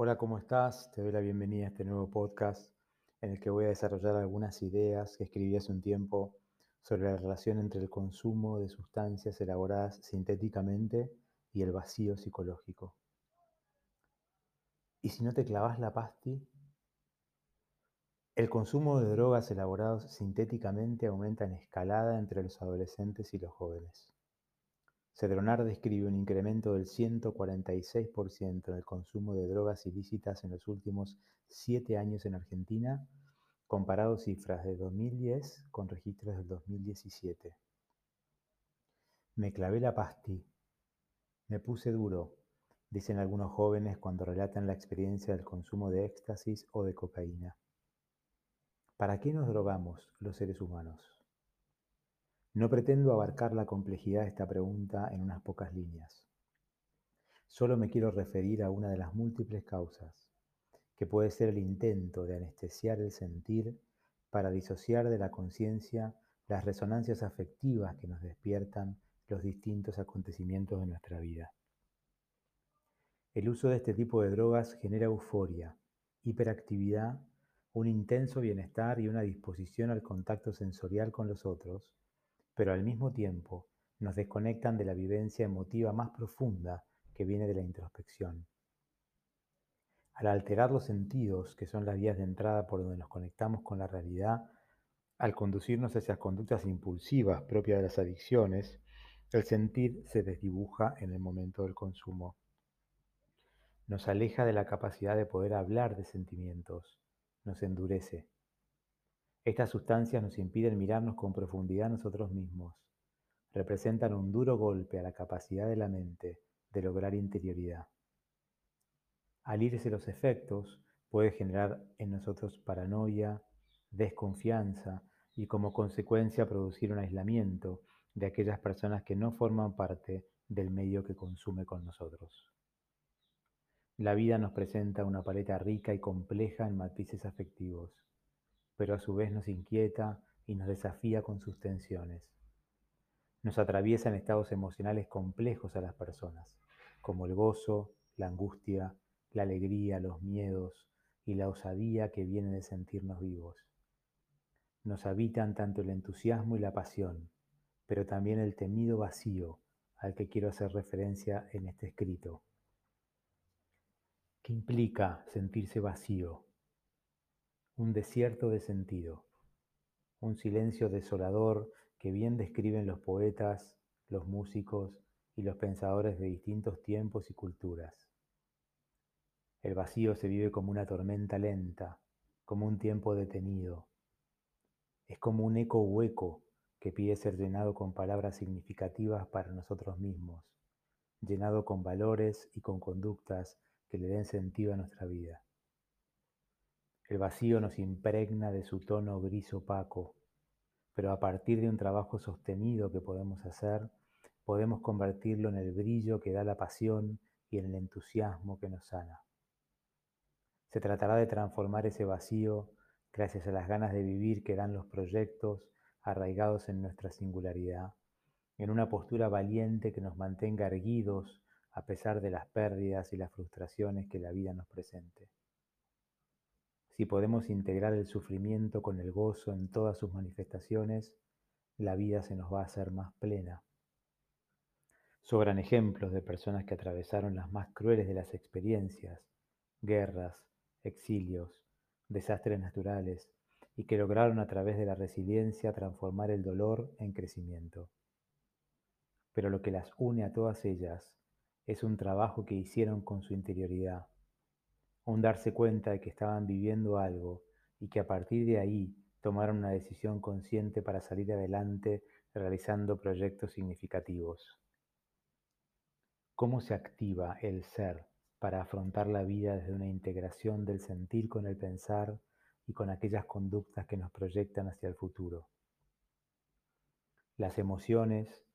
Hola, ¿cómo estás? Te doy la bienvenida a este nuevo podcast en el que voy a desarrollar algunas ideas que escribí hace un tiempo sobre la relación entre el consumo de sustancias elaboradas sintéticamente y el vacío psicológico. ¿Y si no te clavas la pasti? El consumo de drogas elaborados sintéticamente aumenta en escalada entre los adolescentes y los jóvenes. Cedronar describe un incremento del 146% en el consumo de drogas ilícitas en los últimos siete años en Argentina, comparado cifras de 2010 con registros del 2017. Me clavé la pasti, me puse duro, dicen algunos jóvenes cuando relatan la experiencia del consumo de éxtasis o de cocaína. ¿Para qué nos drogamos los seres humanos? No pretendo abarcar la complejidad de esta pregunta en unas pocas líneas. Solo me quiero referir a una de las múltiples causas, que puede ser el intento de anestesiar el sentir para disociar de la conciencia las resonancias afectivas que nos despiertan los distintos acontecimientos de nuestra vida. El uso de este tipo de drogas genera euforia, hiperactividad, un intenso bienestar y una disposición al contacto sensorial con los otros, pero al mismo tiempo nos desconectan de la vivencia emotiva más profunda que viene de la introspección. Al alterar los sentidos, que son las vías de entrada por donde nos conectamos con la realidad, al conducirnos hacia conductas impulsivas propias de las adicciones, el sentir se desdibuja en el momento del consumo. Nos aleja de la capacidad de poder hablar de sentimientos, nos endurece. Estas sustancias nos impiden mirarnos con profundidad nosotros mismos. Representan un duro golpe a la capacidad de la mente de lograr interioridad. Al irse los efectos, puede generar en nosotros paranoia, desconfianza y como consecuencia producir un aislamiento de aquellas personas que no forman parte del medio que consume con nosotros. La vida nos presenta una paleta rica y compleja en matices afectivos pero a su vez nos inquieta y nos desafía con sus tensiones. Nos atraviesa en estados emocionales complejos a las personas, como el gozo, la angustia, la alegría, los miedos y la osadía que viene de sentirnos vivos. Nos habitan tanto el entusiasmo y la pasión, pero también el temido vacío al que quiero hacer referencia en este escrito. ¿Qué implica sentirse vacío? Un desierto de sentido, un silencio desolador que bien describen los poetas, los músicos y los pensadores de distintos tiempos y culturas. El vacío se vive como una tormenta lenta, como un tiempo detenido. Es como un eco hueco que pide ser llenado con palabras significativas para nosotros mismos, llenado con valores y con conductas que le den sentido a nuestra vida. El vacío nos impregna de su tono gris opaco, pero a partir de un trabajo sostenido que podemos hacer, podemos convertirlo en el brillo que da la pasión y en el entusiasmo que nos sana. Se tratará de transformar ese vacío gracias a las ganas de vivir que dan los proyectos arraigados en nuestra singularidad, en una postura valiente que nos mantenga erguidos a pesar de las pérdidas y las frustraciones que la vida nos presente si podemos integrar el sufrimiento con el gozo en todas sus manifestaciones, la vida se nos va a hacer más plena. Sobran ejemplos de personas que atravesaron las más crueles de las experiencias, guerras, exilios, desastres naturales, y que lograron a través de la resiliencia transformar el dolor en crecimiento. Pero lo que las une a todas ellas es un trabajo que hicieron con su interioridad, un darse cuenta de que estaban viviendo algo y que a partir de ahí tomaron una decisión consciente para salir adelante realizando proyectos significativos. ¿Cómo se activa el ser para afrontar la vida desde una integración del sentir con el pensar y con aquellas conductas que nos proyectan hacia el futuro? Las emociones,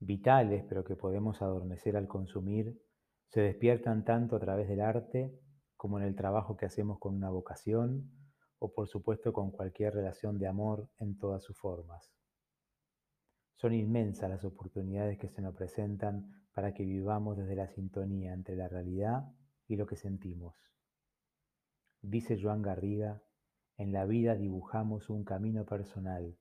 vitales pero que podemos adormecer al consumir, se despiertan tanto a través del arte como en el trabajo que hacemos con una vocación o por supuesto con cualquier relación de amor en todas sus formas. Son inmensas las oportunidades que se nos presentan para que vivamos desde la sintonía entre la realidad y lo que sentimos. Dice Joan Garriga, en la vida dibujamos un camino personal,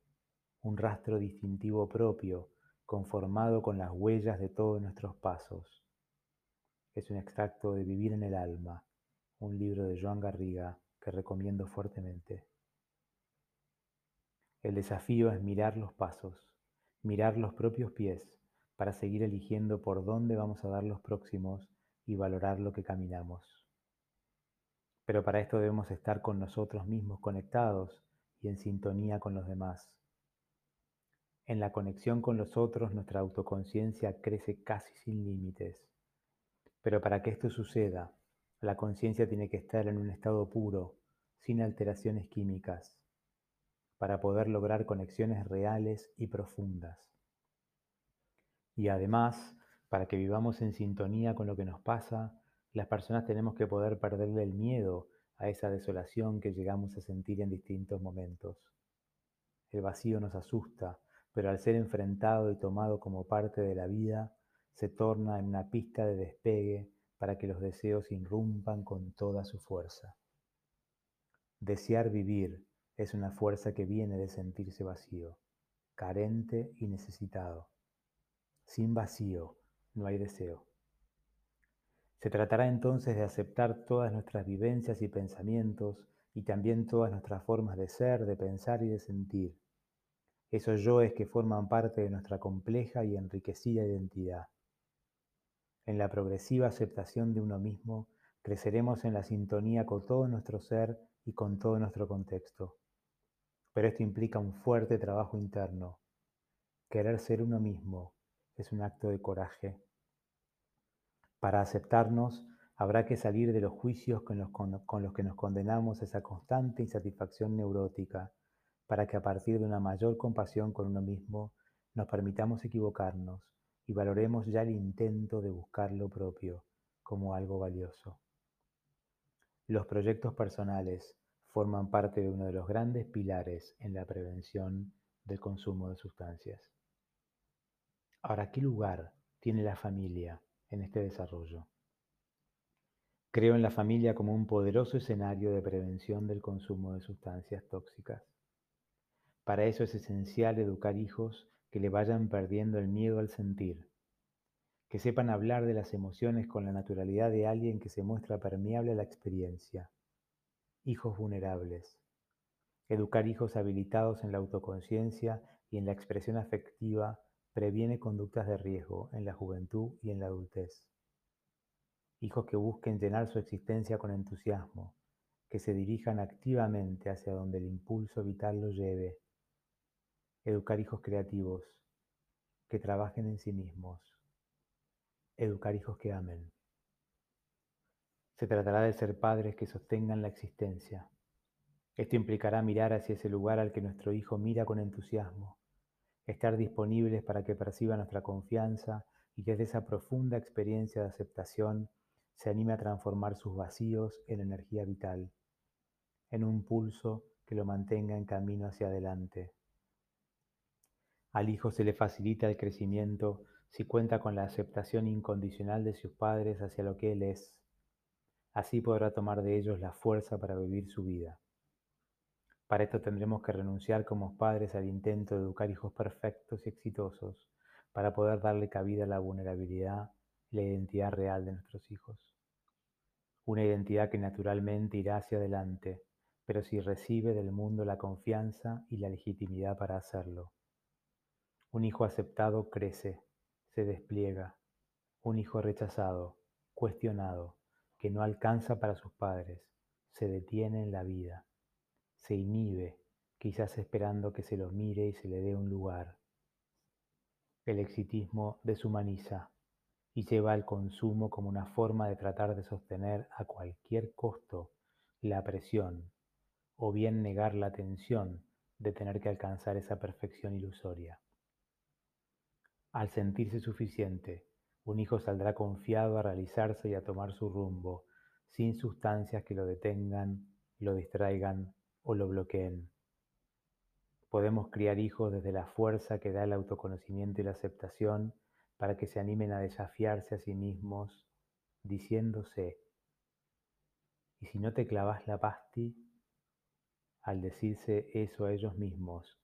un rastro distintivo propio, conformado con las huellas de todos nuestros pasos. Es un extracto de Vivir en el Alma, un libro de Joan Garriga que recomiendo fuertemente. El desafío es mirar los pasos, mirar los propios pies, para seguir eligiendo por dónde vamos a dar los próximos y valorar lo que caminamos. Pero para esto debemos estar con nosotros mismos conectados y en sintonía con los demás. En la conexión con los otros nuestra autoconciencia crece casi sin límites. Pero para que esto suceda, la conciencia tiene que estar en un estado puro, sin alteraciones químicas, para poder lograr conexiones reales y profundas. Y además, para que vivamos en sintonía con lo que nos pasa, las personas tenemos que poder perderle el miedo a esa desolación que llegamos a sentir en distintos momentos. El vacío nos asusta, pero al ser enfrentado y tomado como parte de la vida, se torna en una pista de despegue para que los deseos irrumpan con toda su fuerza. Desear vivir es una fuerza que viene de sentirse vacío, carente y necesitado. Sin vacío no hay deseo. Se tratará entonces de aceptar todas nuestras vivencias y pensamientos y también todas nuestras formas de ser, de pensar y de sentir. Esos yoes que forman parte de nuestra compleja y enriquecida identidad. En la progresiva aceptación de uno mismo, creceremos en la sintonía con todo nuestro ser y con todo nuestro contexto. Pero esto implica un fuerte trabajo interno. Querer ser uno mismo es un acto de coraje. Para aceptarnos, habrá que salir de los juicios con los, que nos condenamos esa constante insatisfacción neurótica, para que a partir de una mayor compasión con uno mismo nos permitamos equivocarnos y valoremos ya el intento de buscar lo propio como algo valioso. Los proyectos personales forman parte de uno de los grandes pilares en la prevención del consumo de sustancias. Ahora, ¿qué lugar tiene la familia en este desarrollo? Creo en la familia como un poderoso escenario de prevención del consumo de sustancias tóxicas. Para eso es esencial educar hijos que le vayan perdiendo el miedo al sentir, que sepan hablar de las emociones con la naturalidad de alguien que se muestra permeable a la experiencia. Hijos vulnerables. Educar hijos habilitados en la autoconciencia y en la expresión afectiva Previene conductas de riesgo en la juventud y en la adultez. Hijos que busquen llenar su existencia con entusiasmo, que se dirijan activamente hacia donde el impulso vital los lleve. Educar hijos creativos, que trabajen en sí mismos. Educar hijos que amen. Se tratará de ser padres que sostengan la existencia. Esto implicará mirar hacia ese lugar al que nuestro hijo mira con entusiasmo, estar disponibles para que perciba nuestra confianza y desde esa profunda experiencia de aceptación se anime a transformar sus vacíos en energía vital, en un pulso que lo mantenga en camino hacia adelante. Al hijo se le facilita el crecimiento si cuenta con la aceptación incondicional de sus padres hacia lo que él es. Así podrá tomar de ellos la fuerza para vivir su vida. Para esto tendremos que renunciar como padres al intento de educar hijos perfectos y exitosos para poder darle cabida a la vulnerabilidad y la identidad real de nuestros hijos. Una identidad que naturalmente irá hacia adelante, pero si recibe del mundo la confianza y la legitimidad para hacerlo. Un hijo aceptado crece, se despliega. Un hijo rechazado, cuestionado, que no alcanza para sus padres, se detiene en la vida se inhibe, quizás esperando que se lo mire y se le dé un lugar. El exitismo deshumaniza y lleva al consumo como una forma de tratar de sostener a cualquier costo la presión o bien negar la tensión de tener que alcanzar esa perfección ilusoria. Al sentirse suficiente, un hijo saldrá confiado a realizarse y a tomar su rumbo, sin sustancias que lo detengan, lo distraigan o lo bloqueen. Podemos criar hijos desde la fuerza que da el autoconocimiento y la aceptación para que se animen a desafiarse a sí mismos diciéndose, Y si no te clavas la pasti, al decirse eso a ellos mismos,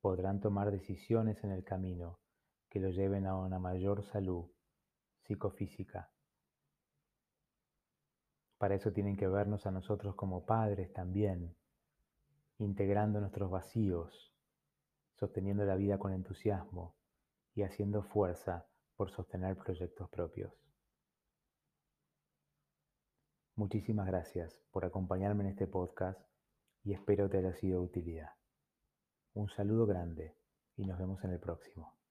podrán tomar decisiones en el camino que los lleven a una mayor salud psicofísica. Para eso tienen que vernos a nosotros como padres también, integrando nuestros vacíos, sosteniendo la vida con entusiasmo y haciendo fuerza por sostener proyectos propios. Muchísimas gracias por acompañarme en este podcast y espero te haya sido de utilidad. Un saludo grande y nos vemos en el próximo.